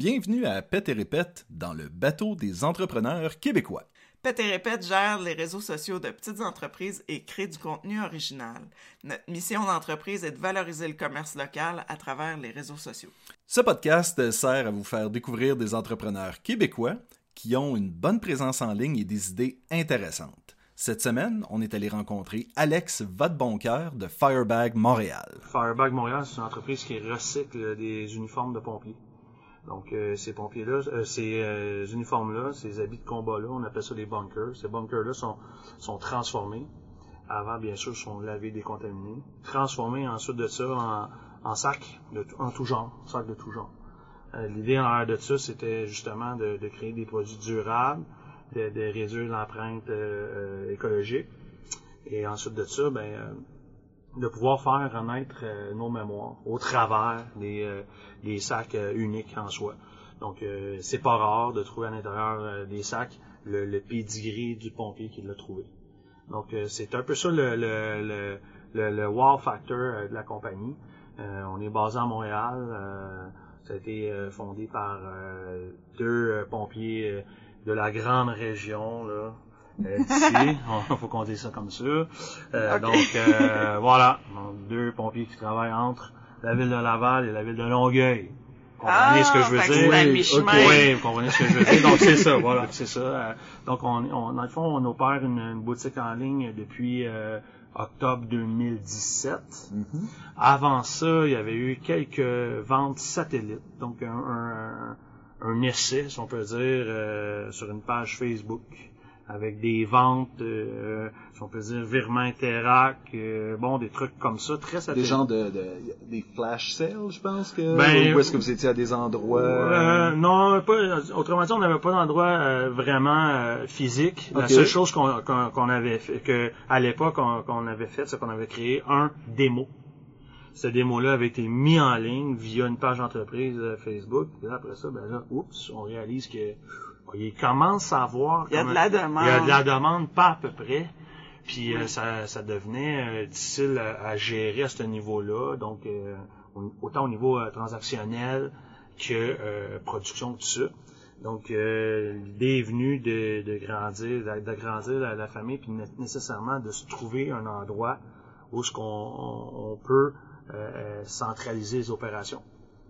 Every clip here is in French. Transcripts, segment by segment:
Bienvenue à Pète et Répète dans le bateau des entrepreneurs québécois. Pète et Répète gère les réseaux sociaux de petites entreprises et crée du contenu original. Notre mission d'entreprise est de valoriser le commerce local à travers les réseaux sociaux. Ce podcast sert à vous faire découvrir des entrepreneurs québécois qui ont une bonne présence en ligne et des idées intéressantes. Cette semaine, on est allé rencontrer Alex Vadeboncoeur de Firebag Montréal. Firebag Montréal, c'est une entreprise qui recycle des uniformes de pompiers. Donc, euh, ces pompiers-là, euh, ces euh, uniformes-là, ces habits de combat-là, on appelle ça des bunkers. Ces bunkers-là sont, transformés. Avant, bien sûr, sont lavés, décontaminés. Transformés ensuite de ça en, sacs de, en tout genre, sacs de tout genre. L'idée en arrière de ça, c'était justement de, de, créer des produits durables, de, de réduire l'empreinte écologique. Et ensuite de ça, ben, de pouvoir faire renaître euh, nos mémoires au travers des, euh, sacs euh, uniques en soi. Donc, c'est pas rare de trouver à l'intérieur des sacs le, le pedigree du pompier qui l'a trouvé. Donc, c'est un peu ça le, le, le, le wow factor de la compagnie. on est basé à Montréal. ça a été fondé par deux pompiers de la grande région, là, euh, d'ici. Il faut compter ça comme ça. Euh, Donc, euh, voilà. deux pompiers qui travaillent entre la ville de Laval et la ville de Longueuil. Vous comprenez ce que je veux ah, dire? Oui, vous comprenez ce que je veux dire? Donc, c'est ça, voilà, c'est ça. Euh, donc, on, on, dans le fond, on opère une, une boutique en ligne depuis euh, octobre 2017. Mm-hmm. Avant ça, il y avait eu quelques ventes satellites. Donc, un, un, un essai, si on peut dire, euh, sur une page Facebook avec des ventes, euh, si on peut dire, virement interac, euh, bon, des trucs comme ça, très satellite. Des gens de, de, des flash sales, je pense que, ben, ou est-ce que vous étiez à des endroits? Euh, non, pas, autrement dit, on n'avait pas d'endroit euh, vraiment euh, physique. La seule chose qu'on avait fait, que à l'époque qu'on avait fait, c'est qu'on avait créé un démo. Ce démo-là avait été mis en ligne via une page d'entreprise Facebook. Et après ça, ben là, oups, on réalise que il commence à voir... Il y a de la demande. Il y a de la demande, pas à peu près. Puis euh, ça, ça devenait euh, difficile à, gérer à ce niveau-là. Donc, euh, autant au niveau transactionnel que production, tout ça. Donc, l'idée est venue de, de grandir, d'agrandir la, la, famille, puis nécessairement de se trouver un endroit où ce qu'on on, peut centraliser les opérations.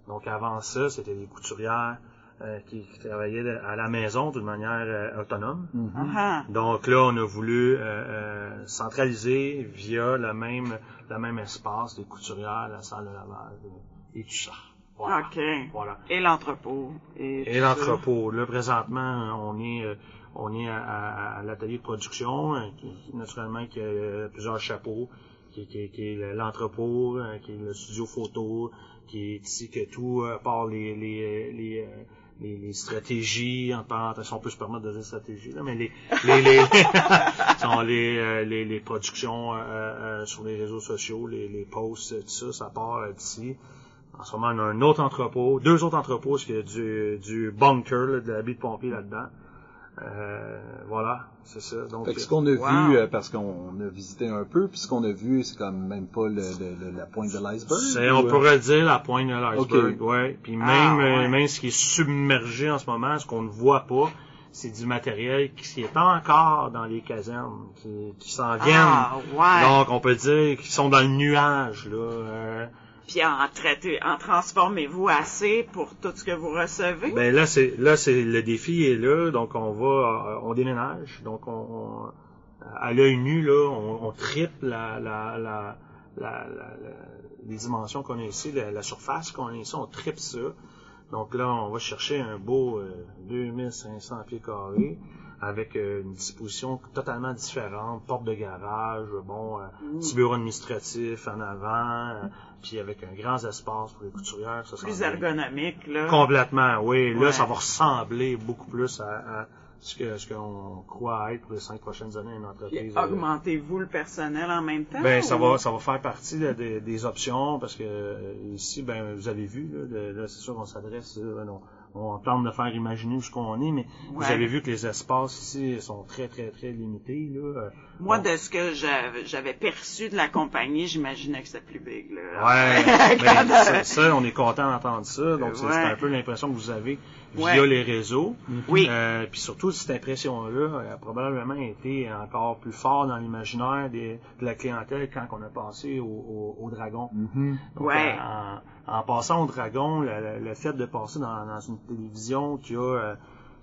Donc, avant ça, c'était des couturières, euh, qui, travaillait à la maison d'une manière euh, autonome. Mm-hmm. Ah. Donc là, on a voulu euh, centraliser via le même, le même espace des couturières, la salle de lavage et tout ça. Voilà. OK. Voilà. Et l'entrepôt. Et, l'entrepôt. Là, présentement, on est on est à, l'atelier de production, qui, naturellement, qui a plusieurs chapeaux, qui, qui, qui est l'entrepôt, qui est le studio photo, qui est ici que tout part les, les, les les, les, stratégies, en parenthèse, on peut se permettre de dire stratégie, là, mais les les les, sont les, euh, les, les, productions euh, euh, sur les réseaux sociaux, les, les posts, tout ça, ça part d'ici. En ce moment, on a un autre entrepôt, deux autres entrepôts, parce qu'il y a du, du bunker, là, de l'habit de pompier là-dedans. Euh, voilà, c'est ça. Donc, ce qu'on a vu, euh, parce qu'on a visité un peu, puis ce qu'on a vu, c'est quand même pas le, la pointe de l'iceberg. On euh? pourrait dire la pointe de l'iceberg, ouais. Puis ah, même, même ce qui est submergé en ce moment, ce qu'on ne voit pas, c'est du matériel qui est encore dans les casernes, qui, qui s'en viennent. Ah, ouais. Donc, on peut dire qu'ils sont dans le nuage, là puis en en transformez-vous assez pour tout ce que vous recevez? Ben là, c'est là, c'est le défi est là, donc on va, euh, on déménage, donc on, à l'œil nu là, on, triple la, la, la, les dimensions qu'on a ici, la, surface qu'on a ici, on triple ça. Donc là, on va chercher un beau 2500 euh, pieds carrés avec euh, une disposition totalement différente, porte de garage, bon, mm. petit bureau administratif en avant, puis avec un grand espace pour les couturières. Ça plus ergonomique, là. Complètement, oui. Là, ça va ressembler beaucoup plus à, ce que ce qu'on croit être pour les cinq prochaines années une entreprise. Euh, augmentez-vous le personnel en même temps? Ben, ça va ça va faire partie des, options parce que euh, ici, ben vous avez vu, là, c'est sûr qu'on s'adresse, on tente de faire imaginer où ce qu'on est, mais vous avez vu que les espaces ici sont très, très, très limités. Là. Moi, donc- de ce que j'avais perçu de la compagnie, j'imaginais que c'était plus big. Là. Ouais, ben, ça, ça, on est content d'entendre ça. Donc, Ouais. c'est un peu l'impression que vous avez via Ouais. les réseaux. Oui. Euh, puis surtout, cette impression-là a probablement été encore plus fort dans l'imaginaire de la clientèle quand on a passé au, au, au Dragon. Mhm. Donc, Ouais. En, en passant au Dragon, le, le- le fait de passer dans, dans une télévision qui a euh,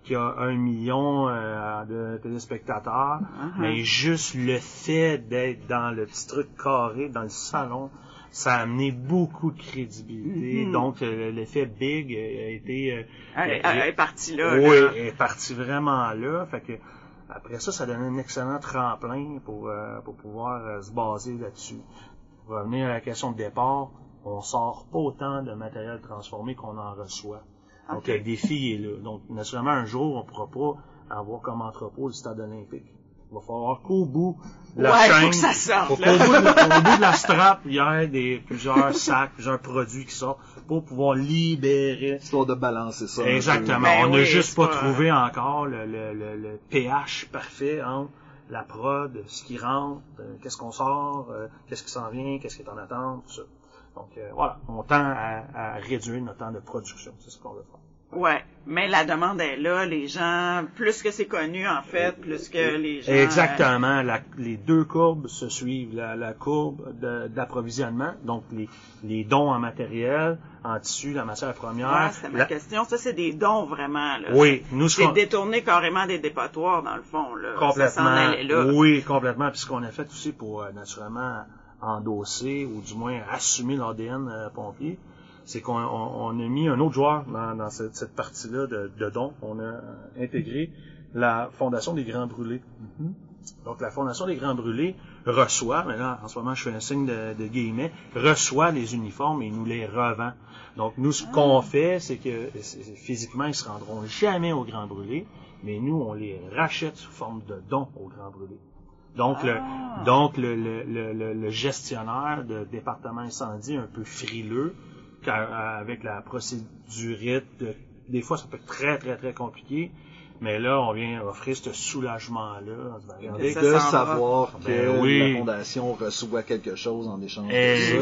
qui a un million euh, de téléspectateurs, Uh-huh. mais juste le fait d'être dans le petit truc carré, dans le salon, ça a amené beaucoup de crédibilité. Mhm. Donc, euh, l'effet big euh, a été... euh, Elle, euh, elle est partie là. oui, là. elle est partie vraiment là. Fait que après ça, ça donne un excellent tremplin pour, euh, pour pouvoir euh, se baser là-dessus. Pour revenir à la question de départ, on sort pas autant de matériel transformé qu'on en reçoit. Donc le défi est là. Donc naturellement, un jour, on pourra pas avoir comme entrepôt le stade olympique. Il va falloir qu'au bout de la Ouais, chaîne, faut que ça sorte, faut qu'au là. bout, de, au bout de la strap, il y ait des, plusieurs sacs, plusieurs produits qui sortent pour pouvoir libérer Histoire de balancer ça. Exactement. Ben on n'a oui, juste pas pas- trouvé encore le, le, le, le pH parfait entre la prod, ce qui rentre, euh, qu'est-ce qu'on sort, euh, qu'est-ce qui s'en vient, qu'est-ce qui est en attente, tout ça. Donc euh, voilà, on tend à, à réduire notre temps de production. C'est ce qu'on veut faire. Ouais, mais la demande est là. Les gens, plus que c'est connu en fait, plus que les gens. Exactement. La- les deux courbes se suivent. La, la courbe d'approvisionnement, donc les, les dons en matériel, en tissu, la matière euh, première. Ouais, c'était ma la- question. Ça, c'est des dons vraiment. Là. oui, nous ce C'est détourné carrément des dépotoirs dans le fond. Là. Complètement. là. Oui, complètement. Puis ce qu'on a fait aussi pour euh, naturellement endosser ou du moins assumer l'ADN euh, pompier, c'est qu'on on- on a mis un autre joueur dans, dans cette, cette partie-là de, de dons. On a euh, intégré la Fondation des Grands Brûlés. Donc la Fondation des Grands Brûlés reçoit, mais là en ce moment je fais un signe de, de guillemets, reçoit les uniformes et nous les revend. Donc nous ce qu'on fait, c'est que physiquement ils se rendront jamais au Grand Brûlé, mais nous on les rachète sous forme de dons au Grand Brûlé. Donc le Ah. donc le, le, le, le- le gestionnaire de département incendie un peu frileux avec la procédurite, de- des fois ça peut être très très très compliqué. Mais là, on vient offrir ce soulagement-là. Et de va. savoir que Ben oui. la fondation reçoit quelque chose en échange. de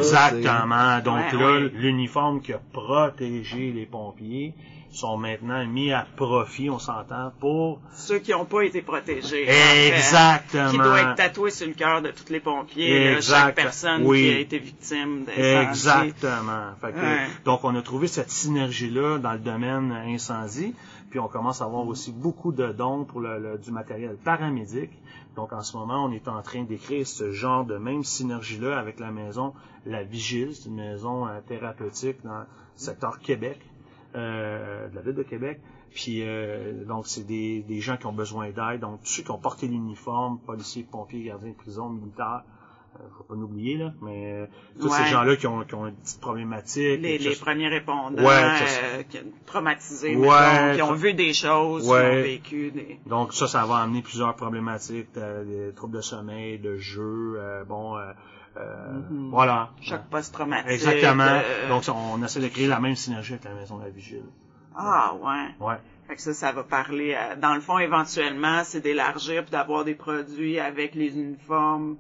ça, Exactement. Donc Ouais, là, ouais. l'uniforme qui a protégé les pompiers sont maintenant mis à profit, on s'entend, pour... Ceux qui n'ont pas été protégés. en fait, Exactement. Qui doit être tatoué sur le cœur de tous les pompiers. chaque personne Oui. qui a été victime. Exactement. Fait que- Ouais. Donc, on a trouvé cette synergie-là dans le domaine incendie. Puis, on commence à avoir aussi beaucoup de dons pour le, le- du matériel paramédic. Donc, en ce moment, on est en train d'écrire ce genre de même synergie-là avec la maison La Vigile. C'est une maison euh, thérapeutique dans le secteur Québec, euh, de la ville de Québec. Puis, euh, donc, c'est des, des gens qui ont besoin d'aide. Donc, tous ceux qui ont porté l'uniforme, policiers, pompiers, gardiens de prison, militaires, euh, faut pas l'oublier, là, mais euh, tous Ouais. ces gens-là qui ont, qui ont une petite problématique. Les, les premiers répondants, Ouais, euh, qui- traumatisés, Ouais, mettons, qui ont vu des choses, qui ont vécu des... Donc ça, ça va amener plusieurs problématiques, euh, des troubles de sommeil, de jeu, euh, bon, euh, euh, Mhm. voilà. choc post-traumatique. Exactement. euh, Donc ça, on essaie de créer la même synergie avec la maison de la vigile. Ah, ouais. Ouais. Fait que ça, ça va parler, à- dans le fond, éventuellement, c'est d'élargir puis d'avoir des produits avec les uniformes.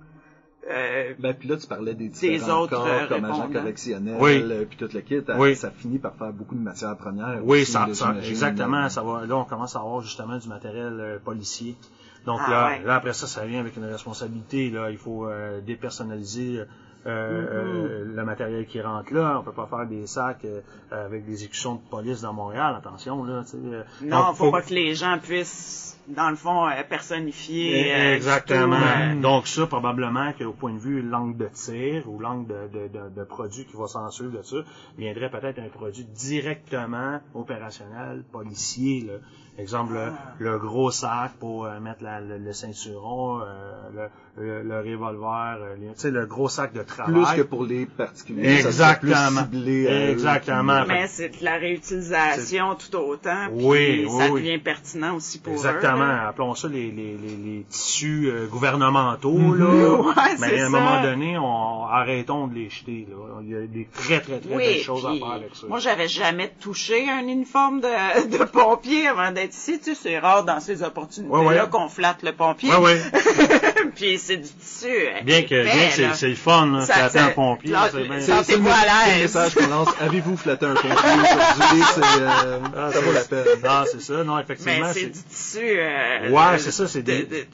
Euh, Ben, puis là, tu parlais des différents autres, corps euh, comme agents répondants. correctionnels, Oui. euh, puis tout le kit. euh, Oui. Ça finit par faire beaucoup de matières premières. Oui, aussi, ça, ça- exactement. Ça va. Là, on commence à avoir justement du matériel euh, policier. Donc Ah, là, ouais. là après ça, ça vient avec une responsabilité. Là, il faut euh, dépersonnaliser euh, euh, le matériel qui rentre là. On peut pas faire des sacs euh, avec des exécutions de police dans Montréal. Attention là. tu sais, euh. non, Donc, faut, pas que les gens puissent, dans le fond, personnifier. euh, Exactement. euh, Donc ça, probablement qu'au point de vue langue de tir ou langue de, de, de, de produit qui va s'en suivre de ça, viendrait peut-être un produit directement opérationnel, policier. Là. Exemple, le- Ah. le, gros sac pour euh, mettre la- le, le ceinturon, euh, le, le, le revolver, euh, tu sais, le gros sac de travail. Plus que pour les particuliers. ça Exactement. Plus ciblé eux. Exactement. Mais c'est de la réutilisation tout autant, puis Oui, ça oui, oui. devient pertinent aussi pour Exactement. eux. là. Appelons ça les, les, les, les tissus euh, gouvernementaux. Mhm. Là. Ouais, Mais c'est à un ça. moment donné, on arrêtons de les jeter. Là. Il y a des très, très, très belles Oui, choses à faire avec ça. moi j'avais jamais touché un uniforme de, de pompier avant d'être ici. Tu sais, c'est rare dans ces opportunités-là Ouais, ouais. qu'on flatte le pompier. Ouais, ouais. puis c'est du tissu. euh, Bien que, épais, bien que c'est, le fun, là, Ça- flatter un pompier. là, c'est Sentez-vous à c'est le l'aise. message qu'on lance. Avez-vous flatté un pompier aujourd'hui? C'est, euh, Ah, ça vaut la peine. Non, c'est ça. Non, Mais effectivement. c'est c'est- du tissu. euh, Ouais, de- c'est ça, c'est de- des- de-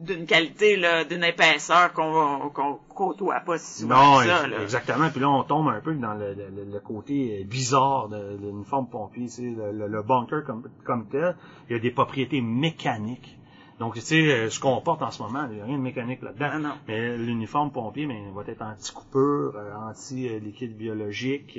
d'une qualité, là, d'une épaisseur qu'on qu'on côtoie pas si souvent Non, que ça. Là. exactement. Puis là, on tombe un peu dans le, le- le côté euh, bizarre de, l'uniforme pompier. Le- le bunker comme, comme tel, il y a des propriétés mécaniques. Donc, tu sais, euh, ce qu'on porte en ce moment, il n'y a rien de mécanique là-dedans. Ah, non. Mais l'uniforme pompier, mais, va être anti-coupure, euh, anti-liquide biologique,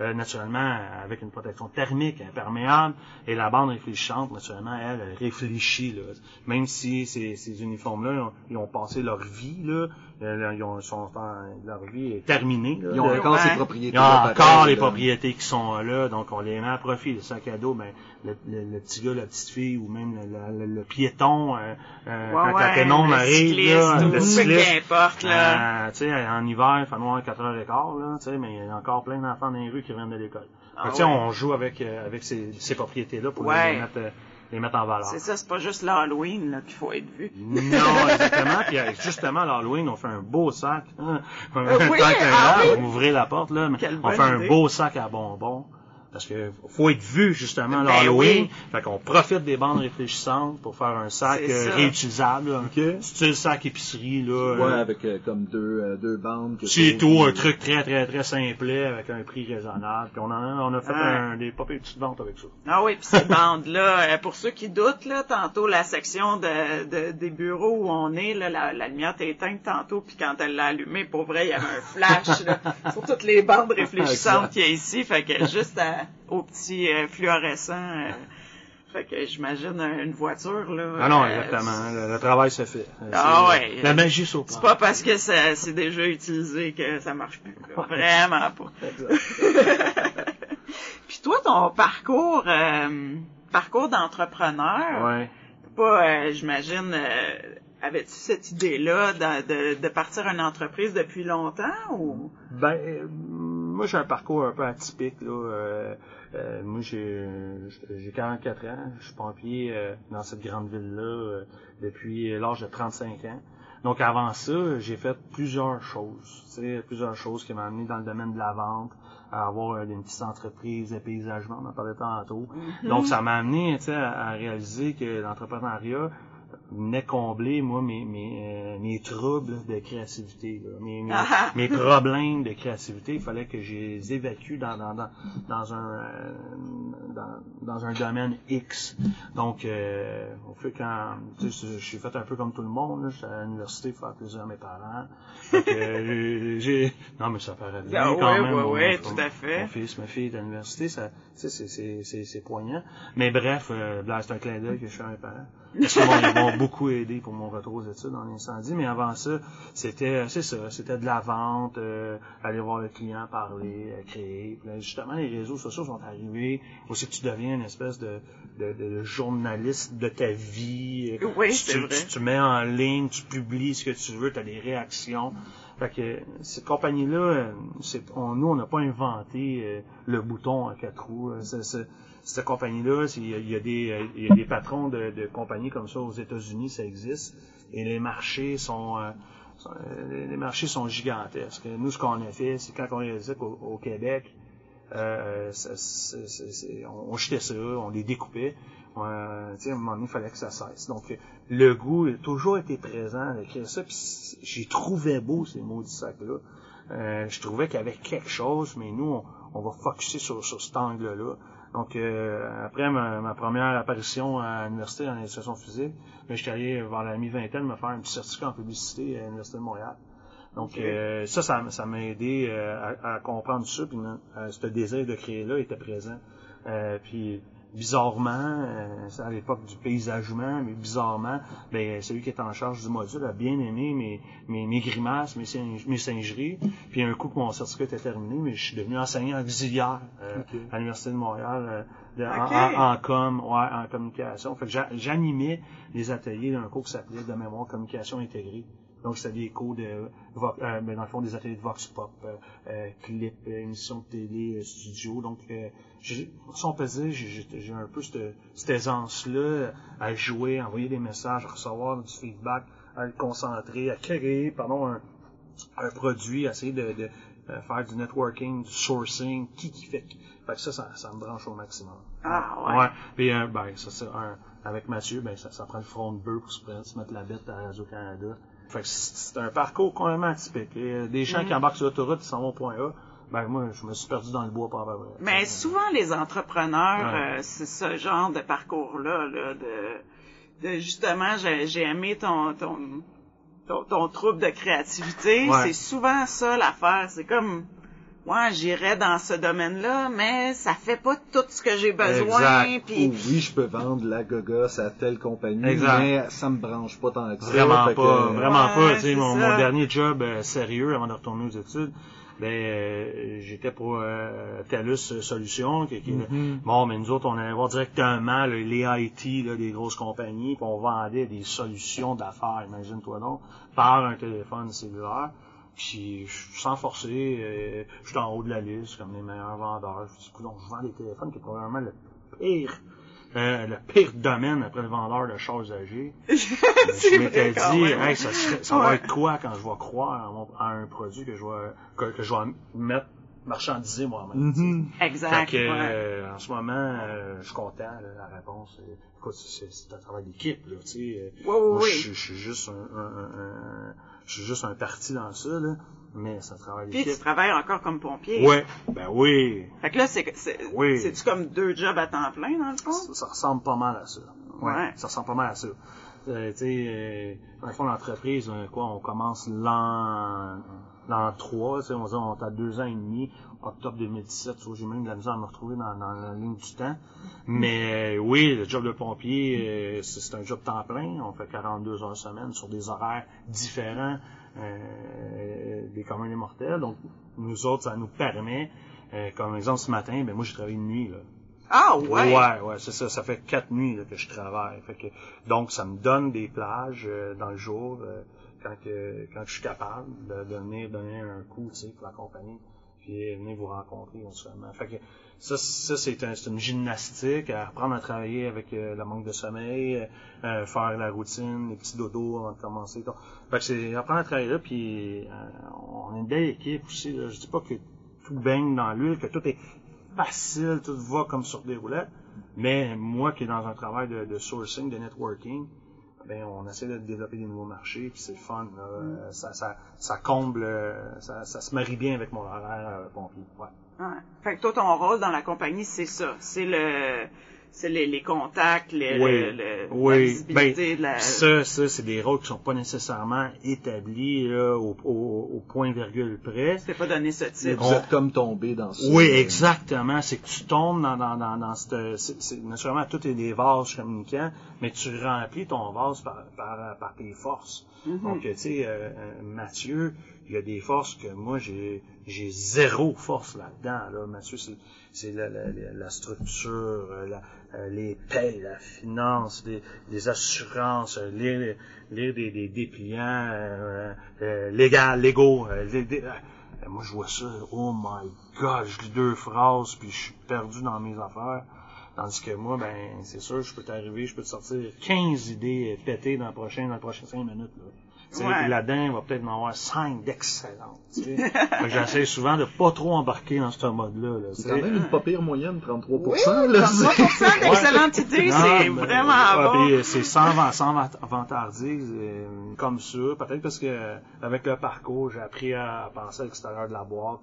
euh, naturellement avec une protection thermique imperméable. Et la bande réfléchissante, naturellement, elle, elle réfléchit. Là. Même si ces, ces uniformes-là, ils ont, ils ont passé leur vie, là, euh, ils ont, sont en- leur vie est terminée. Là, Ils ont encore Ouais. ces il y propriétés. a encore les propriétés qui sont là, donc on les met à profit. Le sac à dos, ben, le, le- le petit gars, la petite fille, ou même le, le- le piéton, euh, euh, Ouais, quand ouais, la pénombre le arrive, cycliste, là, le peu cycliste, qu'importe, là. euh, tu sais, en hiver, il fait noir à 4h15, là, tu sais, mais il y a encore plein d'enfants dans les rues qui reviennent de l'école. Ah ouais. on joue avec, euh, avec ces, ces propriétés-là pour Ouais. les, mettre, euh, les mettre en valeur. C'est ça, c'est pas juste l'Halloween là, qu'il faut être vu. Non, exactement. Puis euh, justement, l'Halloween, on fait un beau sac. Hein? oui, Tant qu'un ah oui. ouvrez la porte, là. mais on fait un beau sac à bonbons. Parce que faut être vu, justement, Ben l'Halloween. oui. Fait qu'on profite des bandes réfléchissantes pour faire un sac euh, réutilisable. là. Ok. Style sac épicerie, là. Ouais, euh, avec euh, comme deux, euh, deux bandes. c'est tout, un truc très, très, très simplet avec un prix raisonnable. Puis on, en a, on a fait Ouais. un, des pas petites ventes avec ça. Ah oui, puis ces bandes-là, pour ceux qui doutent, là, tantôt la section de, de- des bureaux où on est, là, la, la lumière était éteinte tantôt, puis quand elle l'a allumée, pour vrai, il y avait un flash là, sur toutes les bandes réfléchissantes qu'il y a ici, fait que juste à- au petit euh, fluorescent, euh, fait que j'imagine euh, une voiture là. Ah non, euh, exactement. Le, le travail se fait. Euh, Ah ouais. La magie s'opère. C'est pas parce que c'est déjà utilisé que ça marche plus. là. Vraiment pas. Puis toi, ton parcours, euh, parcours d'entrepreneur, Ouais. pas, euh, j'imagine, euh, avais-tu cette idée-là de, de, de partir une entreprise depuis longtemps ou? Ben, euh, moi, j'ai un parcours un peu atypique, là. Euh, euh, moi, j'ai j'ai 44 ans. Je suis pompier euh, dans cette grande ville-là euh, depuis l'âge de 35 ans. Donc, avant ça, j'ai fait plusieurs choses. Tu sais, plusieurs choses qui m'ont amené dans le domaine de la vente, à avoir une petite entreprise de paysagement, on en parlait tantôt. Donc, ça m'a amené, tu sais, à, à réaliser que l'entrepreneuriat venait combler, moi, mes, mes, euh, mes troubles de créativité, là. mes, mes, Ah. mes problèmes de créativité. Il fallait que je les évacue dans, dans, dans, dans un, euh, dans, dans un domaine X. Donc, euh, au fait quand, tu sais, je suis fait un peu comme tout le monde, là. J'étais à l'université pour faire plaisir à mes parents. Que, euh, j'ai, non, mais ça paraît bien Ah quand ouais, même. mon- ouais, tout à fait. Mon fils, ma fille est à l'université, ça, tu sais, c'est, c'est, c'est, c'est poignant. Mais bref, euh, là, c'est un clin d'œil que je fais à mes parents. Ils m'ont beaucoup aidé pour mon retour aux études en incendie. Mais avant ça, c'était, c'est ça, c'était de la vente, euh, aller voir le client, parler, euh, créer. Puis là, justement, les réseaux sociaux sont arrivés. Aussi, tu deviens une espèce de, de, de journaliste de ta vie. Oui, Tu- c'est tu, vrai. Tu, tu mets en ligne, tu publies ce que tu veux, tu as des réactions. Fait que cette compagnie-là, euh, c'est, on, nous, on n'a pas inventé euh, le bouton à quatre roues. Euh, cette compagnie-là, il y, a- des, euh, y a des patrons de, de compagnies comme ça aux États-Unis, ça existe. Et les marchés sont, euh, sont- euh, les marchés sont gigantesques. Nous, ce qu'on a fait, c'est quand on qu'au au Québec, euh, on, on jetait ça, on les découpait. Euh, tu sais, à un moment donné, il fallait que ça cesse. Donc, euh, le goût a toujours été présent d'écrire ça. Puis j'ai trouvé beau ces maudits sacs-là. Euh, je trouvais qu'il y avait quelque chose, mais nous, on, on va focuser sur, sur cet angle-là. Donc, euh, après ma, ma première apparition à l'université en éducation physique, ben, j'étais allé vers la mi-vingtaine me faire un petit certificat en publicité à l'Université de Montréal. Donc, euh, ça, ça, ça m'a aidé euh, à, à comprendre ça, puis euh, ce désir de créer là était présent. Euh, puis bizarrement, euh, c'est à l'époque du paysagement, mais bizarrement, ben celui qui est en charge du module a bien aimé mes, mes, mes grimaces, mes, mes singeries. Puis un coup que mon certificat était terminé, mais je suis devenu enseignant auxiliaire euh, à l'Université de Montréal euh, de- en- en, en com, ouais, en communication. Fait j'animais les ateliers d'un cours qui s'appelait de mémoire communication intégrée. Donc, c'était des cours de, euh, ben, dans le fond, des ateliers de vox pop, euh, euh, clips, émissions de télé, euh, studio. Donc, euh, si on peut dire, j'ai- un peu cette, cette aisance-là à jouer, à envoyer des messages, à recevoir du feedback, à le concentrer, à créer, pardon, un, un produit, à essayer de, de, euh, faire du networking, du sourcing, qui qui fait. Fait que ça, ça, ça me branche au maximum. Ah, ouais. Ouais. Puis, euh, ben, ça, c'est un, avec Mathieu, ben, ça, ça prend le front de bœuf pour se, prendre- se mettre la bête à Radio-Canada. Fait que c'est un parcours complètement atypique. Et, euh, des gens qui embarquent sur l'autoroute, ils s'en vont au point A. Ben, moi, je me suis perdu dans le bois par après. Mais souvent, les entrepreneurs, Ouais. euh, c'est ce genre de parcours-là, là, de, de justement, j'ai j'ai aimé ton, ton, ton, ton trouble de créativité. Ouais. C'est souvent ça l'affaire. C'est comme, ouais, j'irais dans ce domaine-là, mais ça fait pas tout ce que j'ai besoin. Puis, oui, je peux vendre la gogos à telle compagnie, Exact. mais ça me branche pas tant que ça. Vraiment que- pas, vraiment Ouais, pas. Tu sais, c'est mon, mon dernier job euh, sérieux avant de retourner aux études, ben euh, j'étais pour euh, TELUS Solutions. Qui, qui- Mhm. Bon, mais nous autres, on allait voir directement là, les IT là, des grosses compagnies, puis on vendait des solutions d'affaires, imagine-toi donc, par un téléphone cellulaire. Puis, je- sans forcer, euh, je suis en haut de la liste comme les meilleurs vendeurs. Je dis, je vends des téléphones qui est probablement le pire, euh, le pire domaine après le vendeur de choses âgées. je m'étais dit, hey, ça, serait- ça va être quoi quand je vais croire à, mon- à un produit que je vais, que, que je vais mettre marchandiser moi-même? sais. Mhm. Exact. Fait que, ouais. euh, en ce moment, euh, je suis content, là, la réponse. euh, écoute, c'est c'est un travail d'équipe, là, tu sais. Oui, oui, moi, oui. je, je suis juste un, un- un- un- je suis juste un parti dans ça, là, mais c'est un travail Puis tu travailles encore comme pompier. Ouais, ben oui, Fait que là, c'est, c'est, Oui. c'est-tu comme deux jobs à temps plein, dans le fond? ça, ça ressemble pas mal à ça. Ouais. Ça ressemble pas mal à ça. Euh, tu sais, euh, dans le fond, l'entreprise, euh, quoi, on commence l'an, l'an 3, tu sais, on on est à deux ans et demi, octobre 2017, tu vois, j'ai même de la misère à me retrouver dans, dans la ligne du temps. Mais oui, le job de pompier, euh, c'est, c'est un job temps plein, on fait 42 heures semaine sur des horaires différents euh, des communs des mortels. Donc, nous autres, ça nous permet, euh, comme exemple ce matin, ben moi j'ai travaillé une nuit, là. Ah, ouais? Ouais, ouais, c'est ça. Ça fait quatre nuits là, que je travaille. Fait que, donc, ça me donne des plages euh, dans le jour euh, quand, je suis capable de, venir donner un coup, tu sais, pour la compagnie, puis venir vous rencontrer que ça, c'est un, c'est une gymnastique, apprendre à travailler avec euh, le manque de sommeil, euh, faire la routine, les petits dodos avant de commencer. Que c'est apprendre à travailler là, puis euh, on est une belle équipe aussi. Là. Je dis pas que tout baigne dans l'huile, que tout est facile, tout va comme sur des roulettes. Mais moi qui est dans un travail de sourcing, de networking, ben on essaie de développer des nouveaux marchés, puis c'est fun. Euh, Ça, ça, ça comble, euh, ça, ça se marie bien avec mon horaire euh, pompier. Ouais. Ouais. Fait que toi, ton rôle dans la compagnie, c'est ça. C'est le, c'est les, les contacts, le, Oui. le- le- la Oui, visibilité de la... ben, ça, ça c'est des rôles qui sont pas nécessairement établis là, au, au, au point virgule près. T'ai pas donné ce titre. vous êtes comme tombé dans ça. Oui, exactement. C'est que tu tombes dans, dans, dans, dans cette... c'est- c'est- naturellement, tout est des vases communicants, mais tu remplis ton vase par, par, par tes forces. Mhm. Donc, tu sais, euh, euh, Mathieu, il y a des forces que moi, j'ai j'ai zéro force là-dedans. Là. Mathieu, c'est c'est la, la, la- structure, euh, la, euh, les payes, la finance, les, les assurances, euh, lire, lire des, des dépliants euh, euh, légal, légaux. euh, moi, je vois ça, oh my God, je lis deux phrases, puis je suis perdu dans mes affaires. Tandis que moi, ben, c'est sûr, je peux t'arriver, je peux te sortir 15 idées pétées dans le prochain, dans les prochaines 5 minutes, là. Ouais. Là-dedans, il va peut-être en avoir 5 d'excellentes, tu sais. Fait que j'essaie souvent de pas trop embarquer dans ce mode-là, là, C'est quand même une pas pire moyenne, 33%. Oui, là, 33% d'excellente idée, Non, c'est vraiment ouais, bon. euh, c'est sans, sans van- vantardise euh, comme ça. Peut-être parce que euh, avec le parcours, j'ai appris à, penser à l'extérieur de la boîte.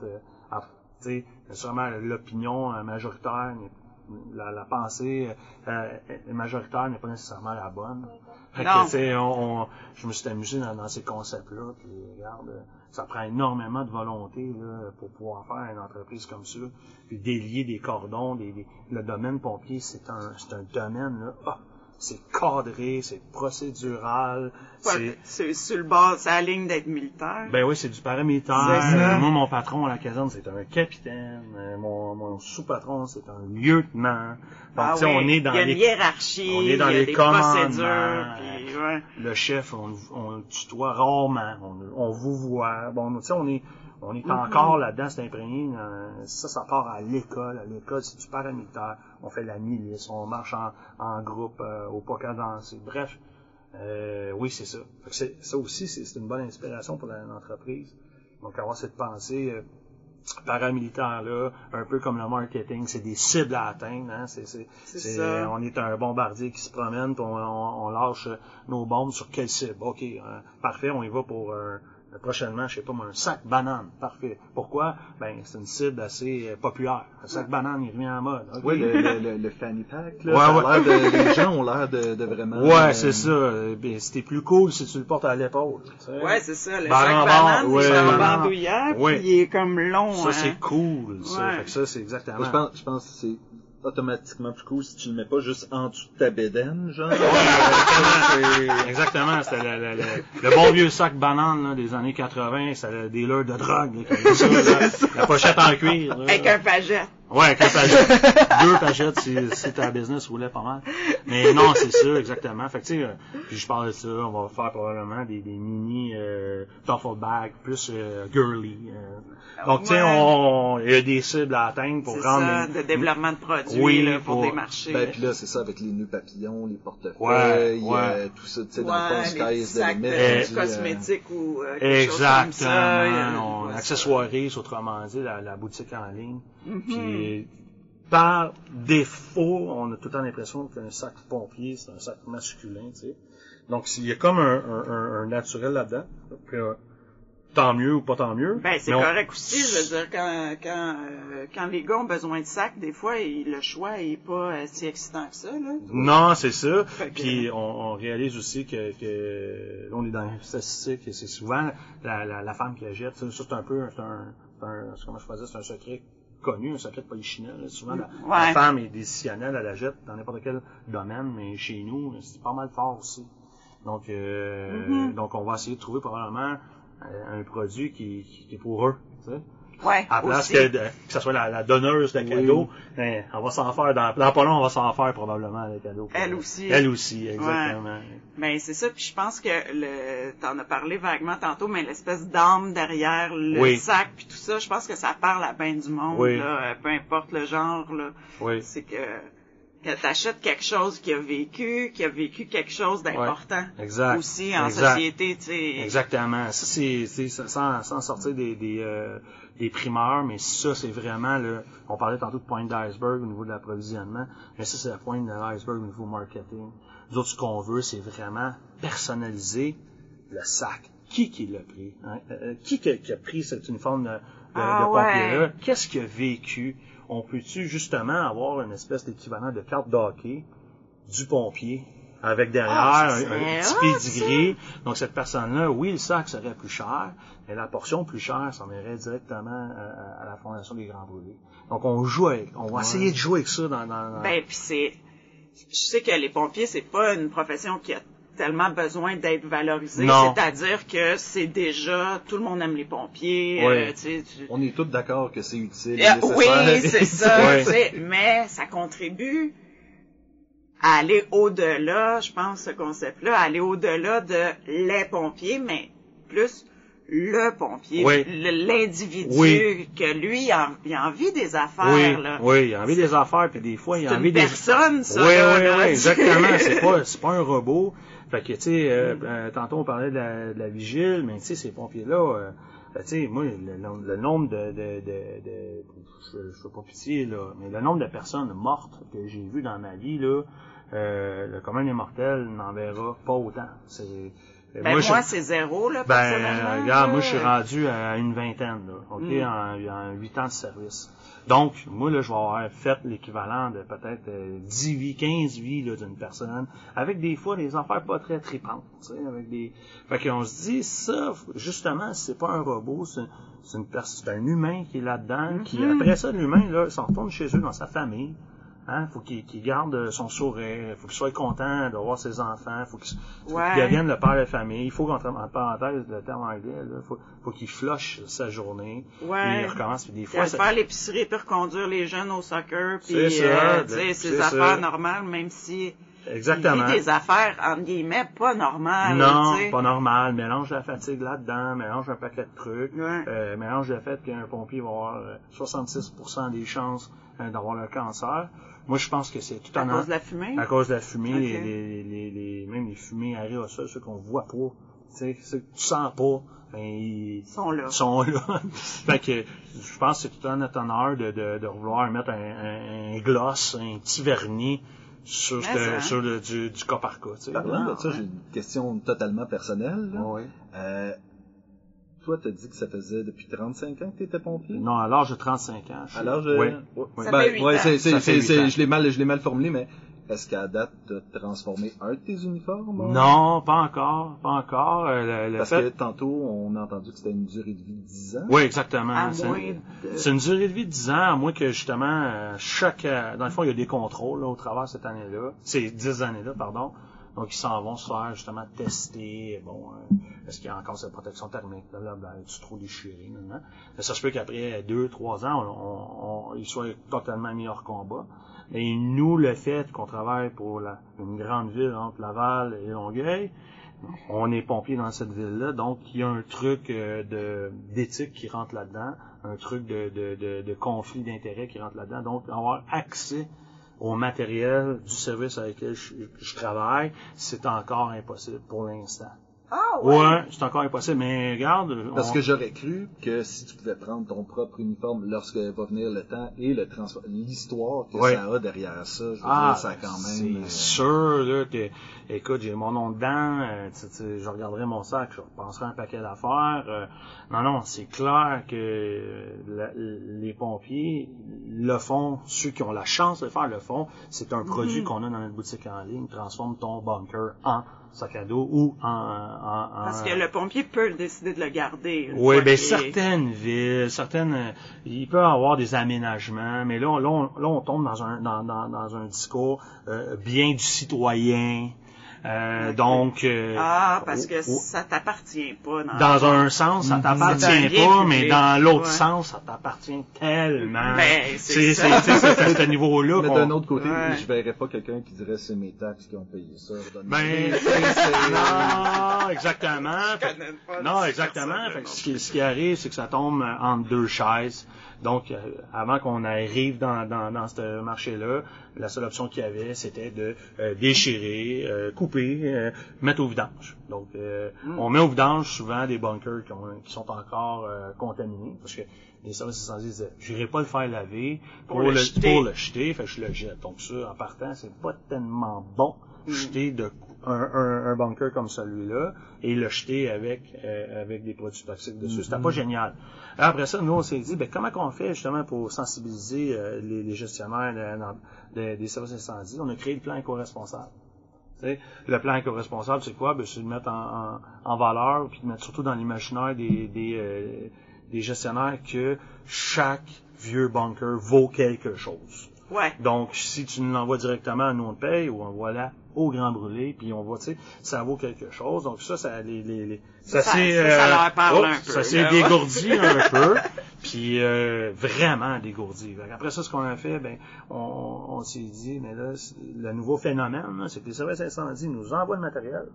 à, tu sais, sûrement l'opinion majoritaire n'est La, la pensée euh, majoritaire n'est pas nécessairement la bonne. Fait Non. que, on, on- je me suis amusé dans, dans ces concepts-là. Puis, regarde, euh, ça prend énormément de volonté là, pour pouvoir faire une entreprise comme ça. Puis délier des cordons. Des, des- le domaine pompier, c'est un, c'est un domaine, là, ah, c'est cadré, c'est procédural. c'est Ouais, C'est sur le bord, c'est la ligne d'être militaire. ben oui, c'est du paramilitaire. Euh, Moi, mon patron à la caserne, c'est un capitaine. Euh, Mon, mon sous-patron, c'est un lieutenant. Donc, Ah tu sais, oui, on est dans il y a une les... hiérarchie, on est dans il y a les des procédures, puis ouais. Le chef, on, on le tutoie rarement. On, on vous voit. Bon, tu sais, on est, on est encore là-dedans, c'est imprégné. dans- ça, ça part à l'école. À l'école, c'est du paramilitaire. On fait la milice, on marche en, en groupe euh, au pas cadencé. Bref, euh, oui, c'est ça. Ça aussi, c'est une bonne inspiration pour l'entreprise. Donc, avoir cette pensée euh, paramilitaire-là, un peu comme le marketing, c'est des cibles à atteindre. Hein, ça. On est un bombardier qui se promène, puis on, on- on lâche euh, nos bombes sur quelle cible. OK, euh, parfait, on y va pour un- prochainement, je sais pas moi, un sac banane. Parfait. Pourquoi? Ben, c'est une cible assez euh, populaire. Un sac banane, il revient en mode. OK. Oui, le, le, le, le fanny pack, là, Ouais, ouais. l'air de, les gens ont l'air de, de vraiment... Ouais, euh, c'est ça. Euh, Ben, c'était plus cool si tu le portes à l'épaule. tu sais. Ouais, c'est ça, le Ben, sac banane, bord, c'est ouais. en bandoulière, Ouais. puis il est comme long, Ça, hein. c'est cool. Ça. Ouais. Fait que ça, c'est exactement. Je pense, je pense que c'est automatiquement plus cool si tu le mets pas juste en dessous de ta bédaine, genre. C'est- Exactement, c'était le, le- le- le bon vieux sac banane là, des années 80, c'était le dealer de drogue là, ça, là, la pochette en cuir. là. Avec un pagette. Ouais, avec pagette. Deux pagettes si, si ta business roulait pas mal. Mais non, c'est ça, exactement. Fait que tu sais, euh, puis je parle de ça, on va faire probablement des, des mini euh, duffel bags plus euh, girly. euh. Donc tu sais, Ouais. on il y a des cibles à atteindre pour C'est rendre ça, les- de développement de produits, Oui, là, pour, pour- des marchés. Ben, puis là, c'est ça, avec les nœuds papillons, les portefeuilles, Ouais, ouais. euh, tout ça, tu sais, dans le fond, ouais, sky de cosmétiques ou euh, quelque chose comme ça. Exactement. On ouais, accessoirise, autrement dit, la, la boutique en ligne. Mhm. Puis, par défaut, on a tout le temps l'impression qu'un sac pompier, c'est un sac masculin, tu sais. Donc, il y a comme un, un, un- un naturel là-dedans. Puis, euh, tant mieux ou pas tant mieux. Ben, c'est on- correct aussi, je veux dire, quand, quand, euh, quand les gars ont besoin de sacs, des fois, il- le choix est pas euh, si excitant que ça, là. Non, c'est ça. Fait que- Puis on, on réalise aussi que, que là, on est dans les statistiques, et c'est souvent la, la, la femme qui. Ça, ça, c'est un peu, c'est un, comment je faisais, c'est un secret connu, un secret de polichinelle. Souvent, la, la Ouais. femme est décisionnelle, elle la jette dans n'importe quel domaine, mais chez nous, c'est pas mal fort aussi. Donc, euh, Mhm. donc on va essayer de trouver probablement euh, un produit qui, qui, qui est pour eux. tu sais. Ouais, À la place que, de- que ce soit la, la donneuse de cadeaux, ben, on va s'en faire dans, dans pas long, on va s'en faire probablement des cadeaux. Elle aussi. Elle aussi, exactement. Ben, c'est ça, puis je pense que le, t'en as parlé vaguement tantôt, mais l'espèce d'âme derrière le Oui. sac puis tout ça, je pense que ça parle à bien du monde, Oui. là, euh, peu importe le genre, là. Oui. C'est que, que t'achètes quelque chose qui a vécu, qui a vécu quelque chose d'important. Exact. Aussi en Exact. société, tu sais. Exactement. Ça, c'est, sans, sans sortir des, des, euh, des primeurs, mais ça, c'est vraiment le, on parlait tantôt de pointe d'iceberg au niveau de l'approvisionnement, mais ça, c'est la pointe de l'iceberg au niveau marketing. Nous autres, ce qu'on veut, c'est vraiment personnaliser le sac. Qui qui l'a pris? hein? Euh, euh, qui qui a, qui a pris cet uniforme de, de, Ah, de pompier-là? ouais. Qu'est-ce qu'il a vécu? On peut-tu justement avoir une espèce d'équivalent de carte d'hockey du pompier avec derrière Ah, un, un petit pedigree. Donc cette personne-là, oui, le sac serait plus cher, mais la portion plus chère s'en irait directement à, à la Fondation des Grands Brûlés. Donc on joue avec, on va essayer de jouer avec ça dans... dans, dans- Ben, puis c'est, je sais que les pompiers, c'est pas une profession qui a tellement besoin d'être valorisée. C'est-à-dire que c'est déjà, tout le monde aime les pompiers. Oui. euh, tu sais, tu- On est tous d'accord que c'est utile. Euh, nécessaire. oui, c'est ça. Ouais. tu sais, Mais ça contribue à aller au-delà, je pense, ce concept-là, aller au-delà de les pompiers, mais plus le pompier, Oui. l'individu, Oui. que lui, il a, il a envie des affaires. oui, là. oui, il a envie des affaires, puis des fois, il a envie une des... personne, ça. Oui, là, oui, là, oui, exactement. C'est pas, c'est pas un robot. Fait que, tu sais, euh, euh, tantôt on parlait de la, de la vigile, mais tu sais, ces pompiers-là, euh, euh, tu sais, moi, le, le- le nombre de, de, de, de je, je fais pas pitié, là, mais le nombre de personnes mortes que j'ai vues dans ma vie, là, euh, le commun des mortels n'en verra pas autant. C'est, euh, Ben, moi, c'est zéro, là, ben, personnellement. regarde, moi, je suis rendu à une vingtaine, là, OK, Mm. en, huit ans de service. Donc, moi, là, je vais avoir fait l'équivalent de peut-être euh, 10 vies, 15 vies là, d'une personne, avec des fois des affaires pas très tripantes, tu sais, avec des... Fait qu'on se dit, ça, justement, c'est pas un robot, c'est c'est une pers- c'est un humain qui est là-dedans, qui, après ça, l'humain, là, s'en retourne chez eux, dans sa famille, Hein, faut qu'il garde son sourire, faut qu'il soit content de voir ses enfants, faut qu'il Ouais. qu'il devienne le père de famille. Il faut qu'en en parenthèse, le terme anglais, là, faut, faut qu'il flush sa journée. Ouais. Il recommence. Puis des fois, ça- faire l'épicerie puis reconduire les jeunes au soccer puis euh, ces c'est affaires ça. normales même si exactement. il vit des affaires entre guillemets pas normales Non, pas normal. Mélange la fatigue là-dedans, mélange un paquet de trucs, Ouais. euh, mélange le fait qu'un pompier va avoir euh, 66% des chances euh, d'avoir le cancer. Moi, je pense que c'est tout à en cause de la fumée? à cause de la fumée, Ok. les, les, les, les- même les fumées aérosols, ceux qu'on voit pas, tu sais, ceux que tu sens pas, ben, ils ils sont là ils sont là. fait que je pense que c'est tout à notre honneur de, de, de vouloir mettre un, un, un gloss, un petit vernis sur, ce- ça. sur le, du, du cas par cas. tu sais. Parlant de ça, ouais. j'ai une question totalement personnelle. là. Ouais. Euh, toi, t'as dit que ça faisait depuis 35 ans que t'étais pompier? Non, à l'âge de 35 ans. je- Alors, je... Oui. Ça Ben, fait huit ouais, ans. c'est, c'est, c'est, je l'ai mal, je l'ai mal formulé, mais est-ce qu'à date, t'as transformé un de tes uniformes? hein? Non, pas encore, pas encore. Euh, le, le Parce fait... que tantôt, on a entendu que c'était une durée de vie de 10 ans. Oui, exactement. à C'est- moins de C'est une durée de vie de 10 ans, à moins que justement, euh, chaque... euh, dans le fond, il y a des contrôles là, au travers de cette année-là. Ces 10 années-là, pardon. Donc, ils s'en vont se faire justement tester. Bon, euh, est-ce qu'il y a encore cette protection thermique? Blablabla, est-tu trop déchiré? nan. Mais ça se peut qu'après 2-3 ans, on, on, ils soient totalement mis hors combat. Et nous, le fait qu'on travaille pour la, une grande ville entre Laval et Longueuil, on est pompier dans cette ville-là, donc il y a un truc euh, d'éthique qui rentre là-dedans, un truc de, de, de, de conflit d'intérêts qui rentre là-dedans. Donc avoir accès au matériel du service avec lequel je, travaille, c'est encore impossible pour l'instant. Ah ouais. Ouais, c'est encore impossible, mais regarde, Parce on- que j'aurais cru que si tu pouvais prendre ton propre uniforme lorsque va venir le temps et le l'histoire que Ouais. ça a derrière ça, je veux Ah, dire, ça a quand même. c'est euh, sûr, là, que, écoute, j'ai mon nom dedans, euh, tu sais, je regarderai mon sac, je repenserai un paquet d'affaires. euh, non, non, c'est clair que la- les pompiers le font, ceux qui ont la chance de le faire le font. C'est un produit Mhm. qu'on a dans notre boutique en ligne, transforme ton bunker en sac à dos ou en... en- en- Parce que le pompier peut décider de le garder. oui, ben est- certaines villes, certaines, euh, il peut avoir des aménagements, mais là, on, là, on, là, on tombe dans un dans, dans, dans un discours euh, bien du citoyen. Euh, Ok. Donc, euh, Ah, parce que ou- ça t'appartient pas. Dans, dans un sens, ça Mhm. Un t'appartient pas, mais dans l'autre Ouais. sens, ça t'appartient tellement. Ben, c'est c'est ça. c'est- c'est- c'est à ce niveau-là Mais qu'on- d'un autre côté, Ouais. je verrais pas quelqu'un qui dirait c'est mes taxes qui ont payé ça. Ben, non, exactement. Fait- Non, exactement. Fait ce, qui, ce qui arrive, c'est que ça tombe euh, entre deux chaises. Donc, euh, avant qu'on arrive dans, dans, dans ce marché-là, la seule option qu'il y avait, c'était de euh, déchirer, euh, couper, euh, mettre au vidange. Donc, euh, Mm. on met au vidange souvent des bunkers qui, ont- qui sont encore euh, contaminés, parce que les services incendies disaient, j'irai pas le faire laver pour, Pour le le, jeter. pour le jeter, fait que je le jette. Donc ça, en partant, c'est pas tellement bon. Jeter de un, un, un bunker comme celui-là et le jeter avec euh, avec des produits toxiques dessus. C'était pas génial. Après ça, nous on s'est dit ben comment qu'on fait justement pour sensibiliser euh, les, les gestionnaires de- de- des services incendies. On a créé le plan éco-responsable. Le plan éco-responsable, c'est quoi? Ben, c'est de mettre en, en, en valeur, puis de mettre surtout dans l'imaginaire des, des, euh, des gestionnaires que chaque vieux bunker vaut quelque chose. Ouais. Donc, si tu nous l'envoies directement, nous on te paye, ou on voit là au grand brûlé, puis on voit, tu sais, ça vaut quelque chose. Donc ça, ça, les, les, les- Ça, s'est, ça, ça oh, Ça s'est dégourdi un peu, puis euh, vraiment dégourdi. Après ça, ce qu'on a fait, ben, on, on s'est dit, mais là, le nouveau phénomène, c'est que les services incendies nous envoient le matériel,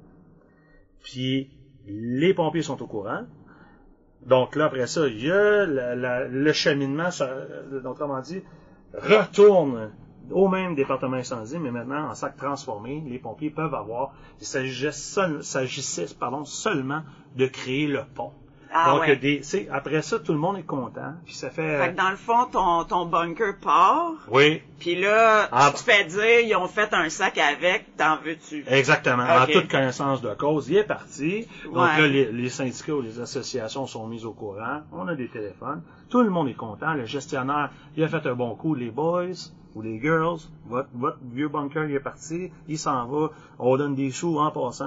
puis les pompiers sont au courant. Donc là, après ça, il y a la- la- le cheminement, ça, euh, autrement dit, retourne au même département incendie, mais maintenant en sac transformé, les pompiers peuvent avoir, il s'agissait, seulement de créer le pont. Ah Donc, ouais. des, après ça, tout le monde est content. Puis ça fait... Fait que dans le fond, ton, ton bunker part, Oui, puis là, Ah. tu te fais dire, ils ont fait un sac avec, t'en veux-tu? exactement. Ok. En toute connaissance de cause, il est parti. Donc Ouais. là, les, les syndicats ou les associations sont mis au courant. On a des téléphones. Tout le monde est content. Le gestionnaire, il a fait un bon coup. Les boys ou les girls, votre, votre vieux bunker, il est parti. Il s'en va. On donne des sous en passant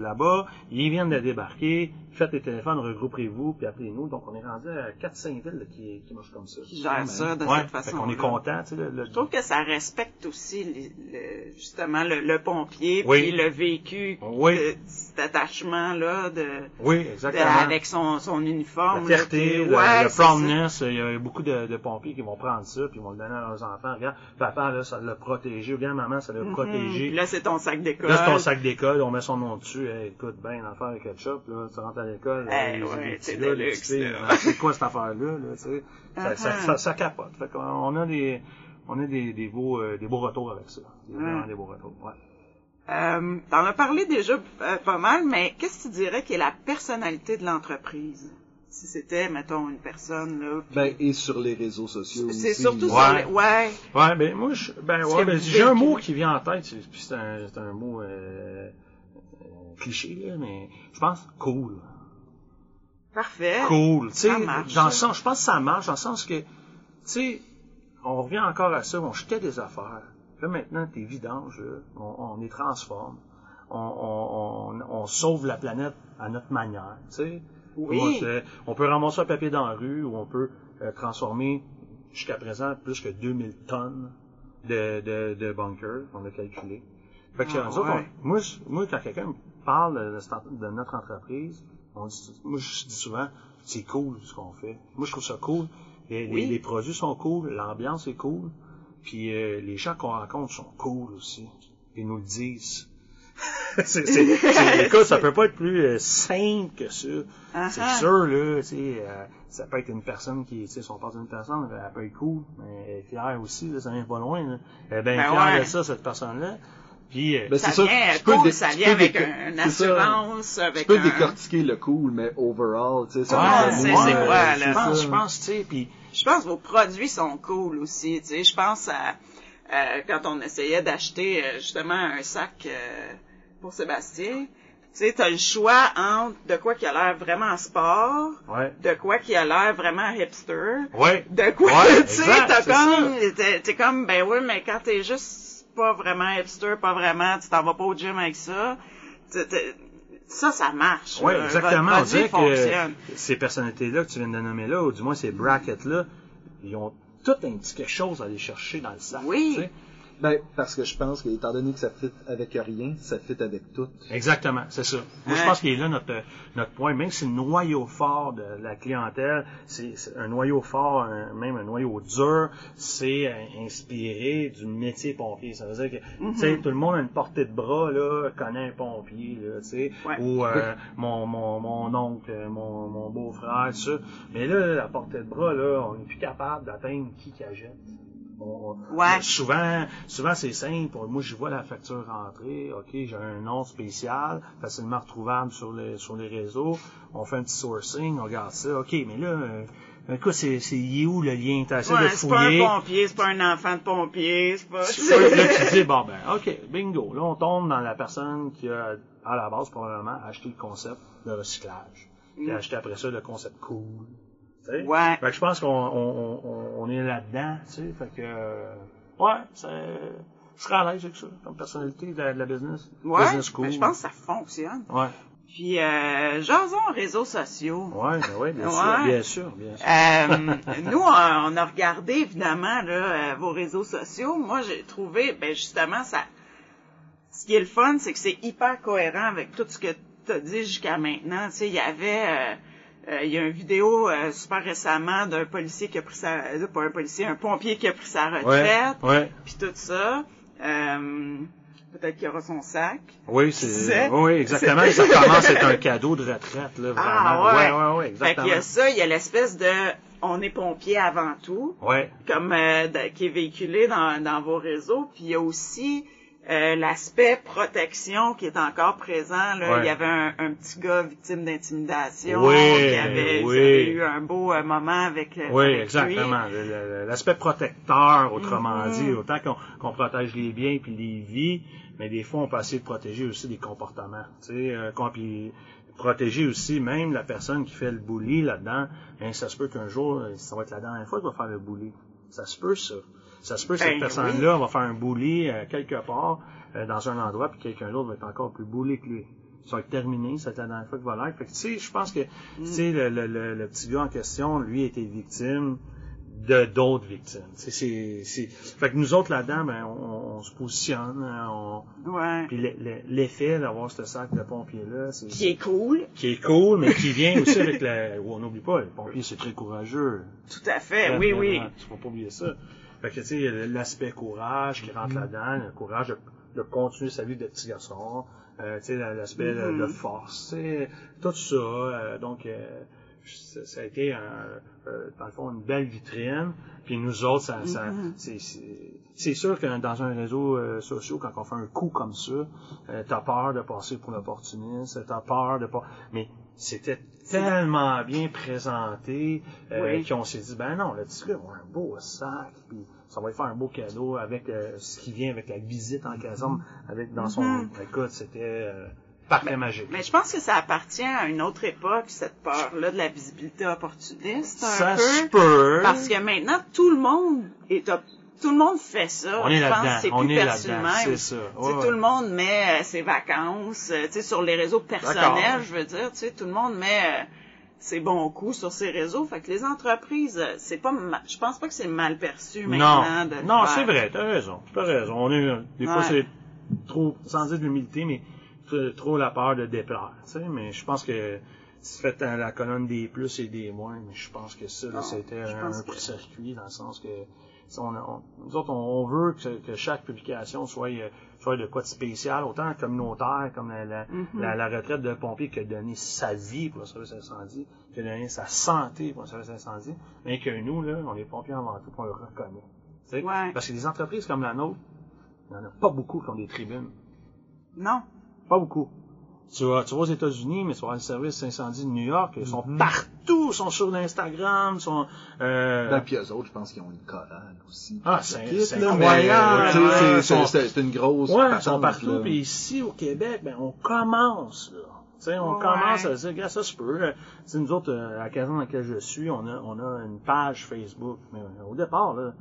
là-bas. Ils viennent de débarquer. Faites les téléphones, regroupez-vous, puis appelez-nous. Donc, on est rendu à 4-5 villes qui, qui marchent comme ça. Qui gère ça de Ouais, cette façon. qu'on est content, tu sais, le- le- Je trouve que ça respecte aussi le- justement le, le pompier Oui. puis le vécu Oui. de cet attachement là de, Oui, de- avec son, son uniforme. La fierté, le, ouais, il y a beaucoup de, de pompiers qui vont prendre ça, puis ils vont le donner à leurs enfants. Regarde, papa, là, ça l'a protégé. Regarde, maman, ça l'a Mhm. protégé. Puis Là c'est ton sac d'école. Là, c'est ton sac d'école, on met son nom dessus. Hey, écoute, ben, l'affaire avec ketchup, là, tu rentres à l'école. Eh, ouais, c'est luxe, hein, quoi cette affaire-là, là, tu sais? Ça, ça, Uh-huh. ça, ça capote. Fait qu'on on a des, on a des, des beaux, euh, des beaux retours avec ça. Des, Ouais. Vraiment des beaux retours, ouais. Euh, T'en as parlé déjà euh, pas mal, mais qu'est-ce que tu dirais qui est la personnalité de l'entreprise? Si c'était, mettons, une personne là. puis- Ben, et sur les réseaux sociaux c'est aussi. surtout sur Ouais. les... Ouais. Ouais, ben, moi, je, ben, ouais, ben, j'ai un mot qui vient en tête, c'est- puis c'est un, c'est un mot, euh, euh, cliché, là, mais je pense cool. Parfait. cool. Tu sais, dans le sens, je pense que ça marche, dans le sens que, tu sais, on revient encore à ça, on jetait des affaires. Là, maintenant, t'es vidange, là, on, on les transforme. On, on, on, on sauve la planète à notre manière, tu sais. Oui. On peut ramasser un papier dans la rue ou on peut euh, transformer jusqu'à présent plus que 2000 tonnes de, de, de bunkers, on a calculé. Fait que Ah, autres, ouais. on- moi, moi, quand quelqu'un me parle de notre entreprise, on moi, je dis souvent, c'est cool ce qu'on fait. Moi, je trouve ça cool. Les, les- Oui. les produits sont cool, l'ambiance est cool, puis euh, les gens qu'on rencontre sont cool aussi. Ils nous le disent. c'est, c'est, écoute, ça peut pas être plus euh, simple que ça. Ah, C'est ah. sûr, là, tu sais, euh, ça peut être une personne qui, tu sais, si on parle d'une personne, elle peut être cool, mais elle est fière aussi, là, ça vient pas loin, là. Elle est bien Ben fière ouais. de ça, cette personne-là. Puis, euh, Ben, Ça c'est vient tu peux cool, dé- ça vient avec une ça. assurance, avec Tu peux un... décortiquer le cool, mais overall, tu sais, ça c'est- euh, quoi, là? je c'est pense, ça. je pense, tu sais, puis Je pense que vos produits sont cool aussi. Tu sais, je pense à euh, quand on essayait d'acheter euh, justement un sac euh, pour Sébastien. Tu sais, t'as le choix entre de quoi qui a l'air vraiment sport, ouais, de quoi qui a l'air vraiment hipster, ouais, de quoi, Ouais, tu sais, t'as comme, t'es, t'es comme, ben oui, mais quand t'es juste pas vraiment hipster, pas vraiment, tu t'en vas pas au gym avec ça, t'es- t'es- ça, ça marche. là. exactement. Votre On dirait produit fonctionne. que ces personnalités-là que tu viens de nommer là, ou du moins ces brackets-là, ils ont tout un petit quelque chose à aller chercher dans le sac. Oui. Ben, parce que je pense que, étant donné que ça fit avec rien, ça fit avec tout. Exactement, c'est ça. Moi, je pense qu'il est là notre notre point, même si c'est le noyau fort de la clientèle, c'est c'est un noyau fort, un- même un noyau dur, c'est euh, inspiré du métier pompier. Ça veut dire que, tu sais, tout le monde a une portée de bras là, connaît un pompier là, tu sais, Ouais. ou euh, mon mon mon oncle, mon mon beau-frère, tout ça. Mais là, la portée de bras là, on n'est plus capable d'atteindre qui achète. On- Ouais. Souvent, souvent c'est simple. Moi, je vois la facture rentrer. Ok, j'ai un nom spécial, facilement retrouvable sur les sur les réseaux. On fait un petit sourcing, on regarde ça. Ok, mais là, euh, coup, c'est c'est il est où le lien? T'as essayé Ouais, de c'est pas un fouiller. pompier, c'est pas un enfant de pompier, c'est pas... Peux- là, tu dis bon ben, ok, bingo. Là, on tombe dans la personne qui a à la base probablement acheté le concept de recyclage, qui a Mm. acheté après ça le concept cool. Tu sais? Ouais. Fait que je pense qu'on on, on, on est là-dedans, tu sais, fait que euh, ouais, c'est je serais à l'aise avec ça, comme personnalité de la, de la business. Ouais, business cool. mais je pense que ça fonctionne. Ouais, Puis, euh, jason réseaux sociaux. ouais, ben ouais, bien Ouais. sûr, bien sûr, bien sûr. Euh, nous, on, a regardé évidemment là, euh, vos réseaux sociaux. Moi, j'ai trouvé, ben justement, ça. Ce qui est le fun, c'est que c'est hyper cohérent avec tout ce que tu as dit jusqu'à maintenant. Tu sais, il y avait, euh, il y a une vidéo euh, super récemment d'un policier qui a pris sa, euh, pas un policier, un pompier qui a pris sa retraite, ouais, puis tout ça. Euh, Peut-être qu'il aura son sac. oui, C'est- c'est, oui, exactement. À être un cadeau de retraite, là, vraiment. Ah ouais. ouais, ouais, ouais, Fait exactement. qu'il y a ça, il y a l'espèce de, on est pompier avant tout. Ouais, comme euh, de- qui est véhiculé dans, dans vos réseaux. Puis il y a aussi euh, l'aspect protection qui est encore présent. Là. Ouais. Il y avait un, un petit gars victime d'intimidation Oui, qui avait, oui. qui avait eu un beau euh, moment avec, Oui, avec exactement. L'aspect protecteur, autrement Mhm. dit, autant qu'on protège les biens puis les vies, mais des fois on peut essayer de protéger aussi des comportements. Tu sais, euh, puis protéger aussi même la personne qui fait le bully là-dedans. Hein, ça se peut qu'un jour, ça va être la dernière fois qu'il va faire le bully. Ça se peut ça. Ça se peut que Ben cette personne-là va faire un bully euh, quelque part euh, dans un endroit puis quelqu'un d'autre va être encore plus bully que lui. Ça va être terminé, c'est la dernière fois qu'il va l'être. Fait que tu sais, je pense que tu sais, le, le, le, le petit gars en question, lui, était victime de d'autres victimes. Tu sais, C'est, c'est, fait que nous autres là-dedans, ben, on, on se positionne, hein, on, Ouais. puis le- le- l'effet d'avoir ce sac de pompier-là, c'est, Qui est cool. qui est cool, mais qui vient aussi avec la, on n'oublie pas, le pompier c'est très courageux. Tout à fait. Très, oui, très oui. Tu faut pas oublier ça. Fait que, tu sais, il y a l'aspect courage qui rentre là-dedans, le courage de, de continuer sa vie de petit garçon, euh, tu sais, l'aspect de, de force, tu sais, tout ça. euh, donc, euh, ça, ça a été, un, euh, dans le fond, une belle vitrine. Puis nous autres, ça, ça, c'est, sûr que dans un réseau euh, social, quand on fait un coup comme ça, euh, t'as peur de passer pour l'opportuniste, t'as peur de pas... Mais c'était tellement bien présenté euh, Oui. qu'on s'est dit, ben non, le petit gars avoir un beau sac, puis ça va lui faire un beau cadeau avec euh, ce qui vient avec la visite en caserne, avec dans son... Mhm. Écoute, c'était Mais je pense que ça appartient à une autre époque, cette peur-là de la visibilité opportuniste, un ça peu. se peut. Parce que maintenant, tout le monde est op- tout le monde fait ça. On est là-dedans, c'est on plus est là-dedans, c'est ça. Ouais, Tout le monde met euh, ses vacances, euh, tu sais, sur les réseaux personnels, je veux dire, tu sais, tout le monde met euh, ses bons coups sur ses réseaux. Fait que les entreprises, c'est pas, je pense pas que c'est mal perçu Non, maintenant. de non, faire. c'est vrai, t'as raison, t'as raison. On est, des fois c'est trop, sans dire de l'humilité, mais trop, la peur de déplaire, tu sais, mais je pense que c'est fait à la colonne des plus et des moins, mais je pense que ça, là, c'était un, un que- circuit dans le sens que, tu on, on- nous autres, on, veut que, que chaque publication soit, soit de quoi de spécial, autant communautaire comme la, la, Mhm. la, la retraite de pompier qui a donné sa vie pour le service incendie, qui a donné sa santé pour le service incendie, mais que nous, là, on est pompiers avant tout, on le reconnaît. Tu Ouais. Parce que des entreprises comme la nôtre, il n'y en a pas beaucoup qui ont des tribunes. Non. Pas beaucoup. Tu vas, tu vas aux États-Unis, mais tu vas voir le service incendie de New York, ils Mhm. sont partout, ils sont sur l'Instagram, sont, euh, Ben, puis eux autres, je pense qu'ils ont une chorale aussi. Ah, c'est- incroyable. Ouais, c'est- ils sont- c'est- une grosse ouais, ils sont partout, puis ici, au Québec, ben, on commence, là. Tu sais, on Ouais. commence à dire, gars, ça se peut. Euh, tu sais, nous autres, euh, à la caserne dans laquelle je suis, on a, on a une page Facebook. Mais euh, au départ, là,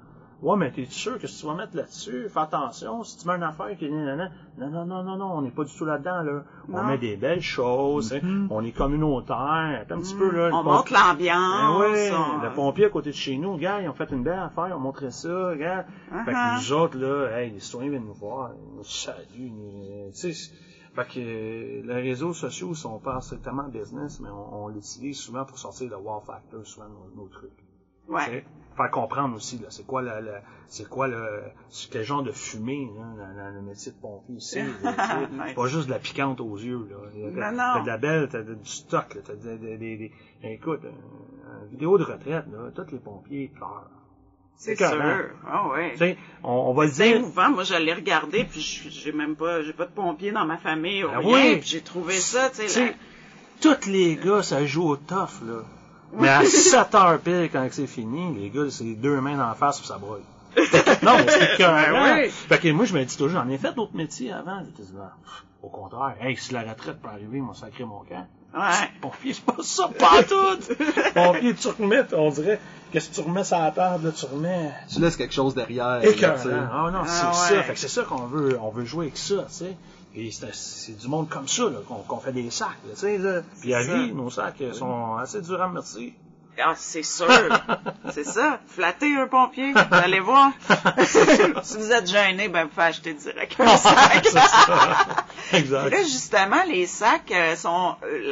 ouais, mais t'es sûr que si tu vas mettre là-dessus, fais attention, si tu mets une affaire qui est non, non, non, non, non, on n'est pas du tout là-dedans, là. On met des belles choses, hein, on est communautaire, un petit peu, là. le Mm-hmm. On montre l'ambiance. on- le pompier à côté de chez nous, gars, ils ont fait une belle affaire, ils ont montré ça, gars. Fait que Uh-huh. nous autres, là, hey, les citoyens viennent nous voir, ils nous saluent, nous- tu sais, fait que euh, les réseaux sociaux sont pas strictement business, mais on, on l'utilise souvent pour sortir le wow factor, souvent nos trucs. Ouais. Faire comprendre aussi, là, c'est quoi le, le- c'est quoi le, quel genre de fumée, là, dans, dans le métier de pompier ici. Ouais. pas juste de la piquante aux yeux, là. T'as de la belle, t'as du stock, là, t'as des, des, des- des- écoute, un- une vidéo de retraite, là, tous les pompiers pleurent. C'est sûr. Ah ouais. Tu sais, on, on va le C'est dire, émouvant. Moi, je l'ai regardé, puis j'ai même pas, j'ai pas de pompier dans ma famille, ou Ben rien, oui. puis j'ai trouvé ça, tu sais, tous les gars, ça joue au tough, là. Mais à 7 heures pile, quand c'est fini, les gars, c'est deux mains dans la face puis ça broye. non, mais c'est écœurant. Ben oui. Fait que moi, je me dis toujours, j'en ai fait d'autres métiers avant. J'étais au contraire, hey, si la retraite peut arriver, ils m'ont sacré mon camp. Ouais. Pompier, c'est pas ça, pas tout! Pompier, tu remets, on dirait, qu'est-ce que tu remets sur la table, là, tu remets. Tu laisses quelque chose derrière. là. Écœurant. Ah non, c'est Ah ça. ouais. Fait que c'est ça qu'on veut, on veut jouer avec ça, tu sais. Et c'est c'est du monde comme ça, là, qu'on qu'on fait des sacs, là, tu sais, là. Puis à vie, nos sacs euh, sont assez durs à remercier. Ah, c'est sûr. c'est ça. Flatter un pompier, vous allez voir. si vous êtes gêné, ben, vous pouvez acheter direct un sac. c'est ça. exact. Là, justement, les sacs euh, sont, euh,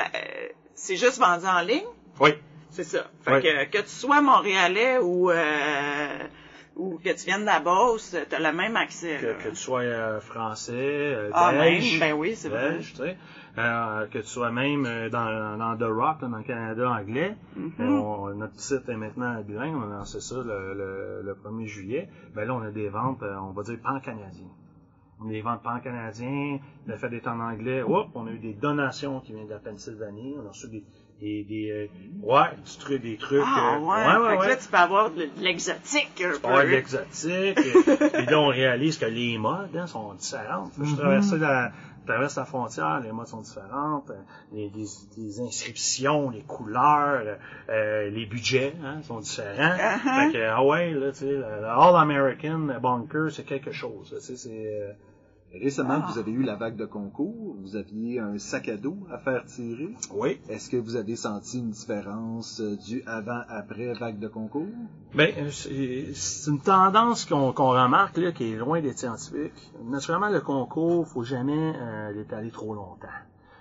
c'est juste vendu en ligne? Oui. C'est ça. Fait que, que tu sois montréalais ou, euh, ou que tu viennes de la Beauce, t'as le même accès. Que, que tu sois euh, français, euh, Ah, belge, même? Ben oui, c'est vrai. belge, tu sais. Euh, que tu sois même euh, dans, dans The Rock, dans le Canada anglais. On- notre site est maintenant bilingue, on a lancé ça le, le, le 1er juillet. Ben là, on a des ventes, on va dire pan-canadiens. les ventes pan-canadiens, le fait d'être en anglais, hop, on a eu des donations qui viennent de la Pennsylvanie, on a reçu des, des, des euh, ouais, du truc, des trucs. Ah, euh, ouais. fait que là, tu peux avoir de, l'exotique un Ouais, peu. l'exotique. et là, on réalise que les modes hein, sont différentes. Je traversais la, traverse la frontière, les modes sont différentes. euh, Les, les, les inscriptions, les couleurs, euh, les budgets hein, sont différents. Uh-huh. Fait que, ah ouais, là, tu sais, le, All-American Bunker, c'est quelque chose. Tu sais, c'est... Récemment, Ah. vous avez eu la vague de concours. Vous aviez un sac à dos à faire tirer. oui. Est-ce que vous avez senti une différence euh, du avant-après vague de concours? Ben, euh, c'est une tendance qu'on remarque là, qui est loin d'être scientifique. Naturellement, le concours, faut jamais euh, l'étaler trop longtemps.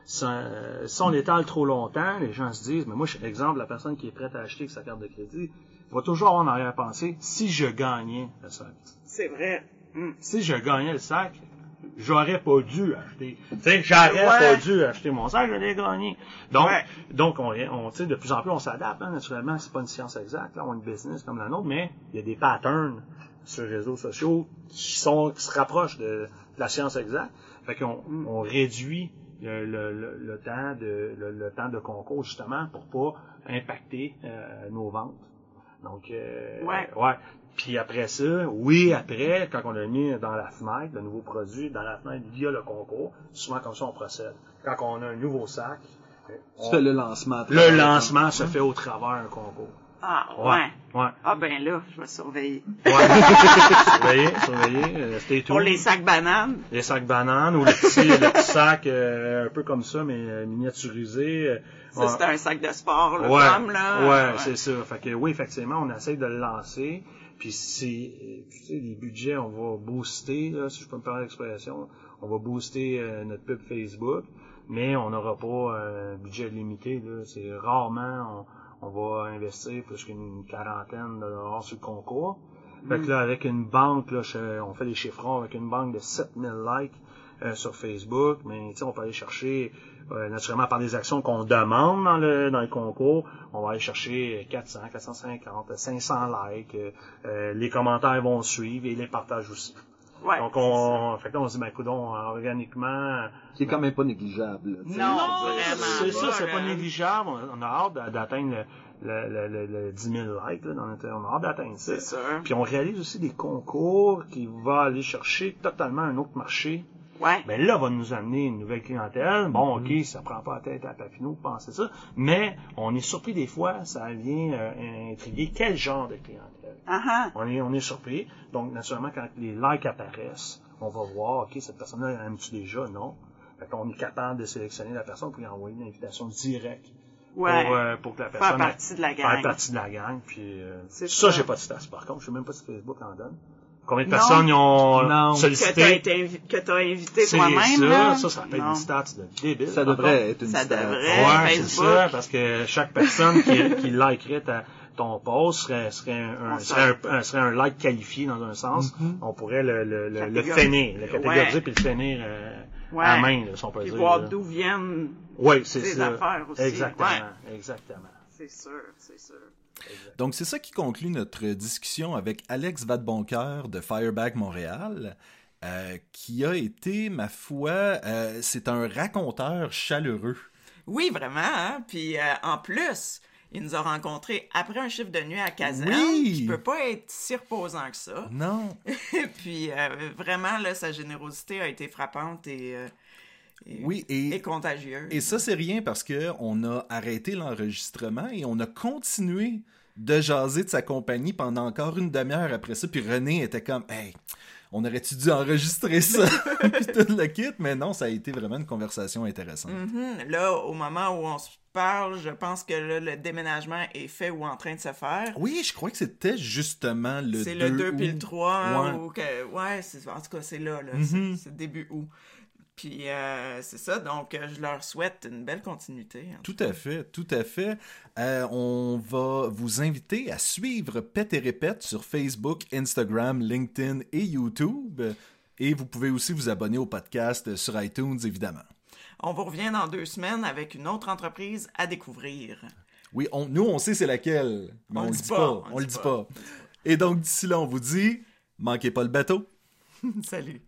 Si, euh, si on l'étale trop longtemps, les gens se disent, mais moi, je suis exemple, la personne qui est prête à acheter avec sa carte de crédit, va toujours avoir en arrière-pensée, si je gagnais le sac. C'est vrai. Si je gagnais le sac, j'aurais pas dû acheter. J'aurais Ouais. pas dû acheter mon sac, je l'ai gagné. Donc, Ouais. donc on, on de plus en plus, on s'adapte, hein, naturellement, c'est pas une science exacte, là, on a une business comme la nôtre, mais il y a des patterns sur les réseaux sociaux qui sont, qui se rapprochent de, de la science exacte. Fait qu'on on réduit le, le, le, le temps de, le, le temps de concours, justement, pour pas impacter euh, nos ventes. Donc, euh, Ouais. ouais. Puis après ça, oui, après, quand on l'a mis dans la fenêtre, le nouveau produit, dans la fenêtre via le concours, souvent comme ça on procède. Quand on a un nouveau sac, Tu on- fais le lancement. le lancement se fait au travers un concours. Ah, ouais. Ouais. Ah, ben là, je vais surveiller. Ouais. surveillez, surveillez, euh, stay tuned. Pour les sacs bananes. Les sacs bananes ou le petit, le petit sac euh, un peu comme ça, mais euh, miniaturisé. Ouais. c'est un sac de sport, le ouais, là. Ouais, c'est ça. Fait que oui, effectivement, on essaye de le lancer. Puis si, tu sais, les budgets, on va booster, là, si je peux me permettre l'expression, on va booster euh, notre pub Facebook, mais on n'aura pas euh, un budget limité. Là. C'est rarement on, on va investir plus qu'une quarantaine de dollars sur le concours. Fait que là, avec une banque, là, je- on fait des chiffrons avec une banque de 7000 likes euh, sur Facebook, mais tu sais, on peut aller chercher, euh, naturellement par des actions qu'on demande dans le dans le concours, on va aller chercher 400, 450, 500 likes, euh, euh, les commentaires vont suivre et les partages aussi. Ouais. Donc on, fait que là, on se dit, ben écoute, organiquement, Qui est quand même pas négligeable. là. Non, non, vraiment c'est ça, c'est pas négligeable. On a hâte d'a- d'atteindre le, le, le, le, le 10 000 likes, là, dans notre- on a hâte d'atteindre ça. C'est sûr. Puis on réalise aussi des concours qui vont aller chercher totalement un autre marché. Ouais. Ben là, va nous amener une nouvelle clientèle. Bon, Mm-hmm. ok, ça prend pas la tête à Papineau de penser ça, mais on est surpris des fois, ça vient euh, intriguer quel genre de clientèle. Ah. On est, on est surpris. Donc, naturellement, quand les likes apparaissent, on va voir, ok, cette personne-là aime-tu déjà? Non. Fait qu'on est capable de sélectionner la personne pour lui envoyer une invitation directe. Ouais. Pour, euh, pour que la personne Faire partie de la gang. faire partie de la gang. Puis euh, ça. j'ai pas de stats par contre. Je sais même pas si Facebook en donne. Combien de Non. personnes y ont Non. Que t'as sollicité? que t'as invité C'est toi-même, ça, là. ça, ça s'appelle Non. une stats de débile. Ça devrait être une Ça stat. devrait. Ouais, c'est ça, parce que chaque personne qui, qui likerait ta, ton post serait, serait, un, serait, un, un- serait un like qualifié dans un sens. On pourrait le, le, le, le Catégoriser. finir, le catégoriser Ouais. puis le finir euh, Ouais. à main, là, si on peut Puis dire. voir d'où viennent. Oui, c'est tes ça. affaires aussi. Exactement, Ouais. exactement. C'est sûr, c'est sûr. Donc, c'est ça qui conclut notre discussion avec Alex Vadeboncoeur de Fireback Montréal, euh, qui a été, ma foi, euh, c'est un raconteur chaleureux. Oui, vraiment, hein? Puis euh, en plus, il nous a rencontrés après un chiffre de nuit à Kazan, Oui. qui peut pas être si reposant que ça. Non. puis vraiment, là, sa générosité a été frappante et, et, Oui, et et, contagieuse. et ça, c'est rien parce que on a arrêté l'enregistrement et on a continué de jaser de sa compagnie pendant encore une demi-heure après ça. Puis René était comme, hey, on aurait-tu dû enregistrer ça? puis tout le kit, mais non, ça a été vraiment une conversation intéressante. Mhm. Là, au moment où on se parle, je pense que là, le déménagement est fait ou en train de se faire. Oui, je crois que c'était justement le 2 C'est le 2 puis le 3. Ouais. Ou que, ouais, c'est- en tout cas, c'est là. là Mhm. C'est début août. Puis euh, c'est ça, donc euh, je leur souhaite une belle continuité. Tout à fait, tout à fait. Euh, on va vous inviter à suivre Pet et Répète sur Facebook, Instagram, LinkedIn et YouTube. Et vous pouvez aussi vous abonner au podcast sur iTunes, évidemment. On vous revient dans deux semaines avec une autre entreprise à découvrir. Oui, on- nous, on sait c'est laquelle, mais on, le dit pas. On, le dit pas. Et donc, d'ici là, on vous dit, manquez pas le bateau. Salut.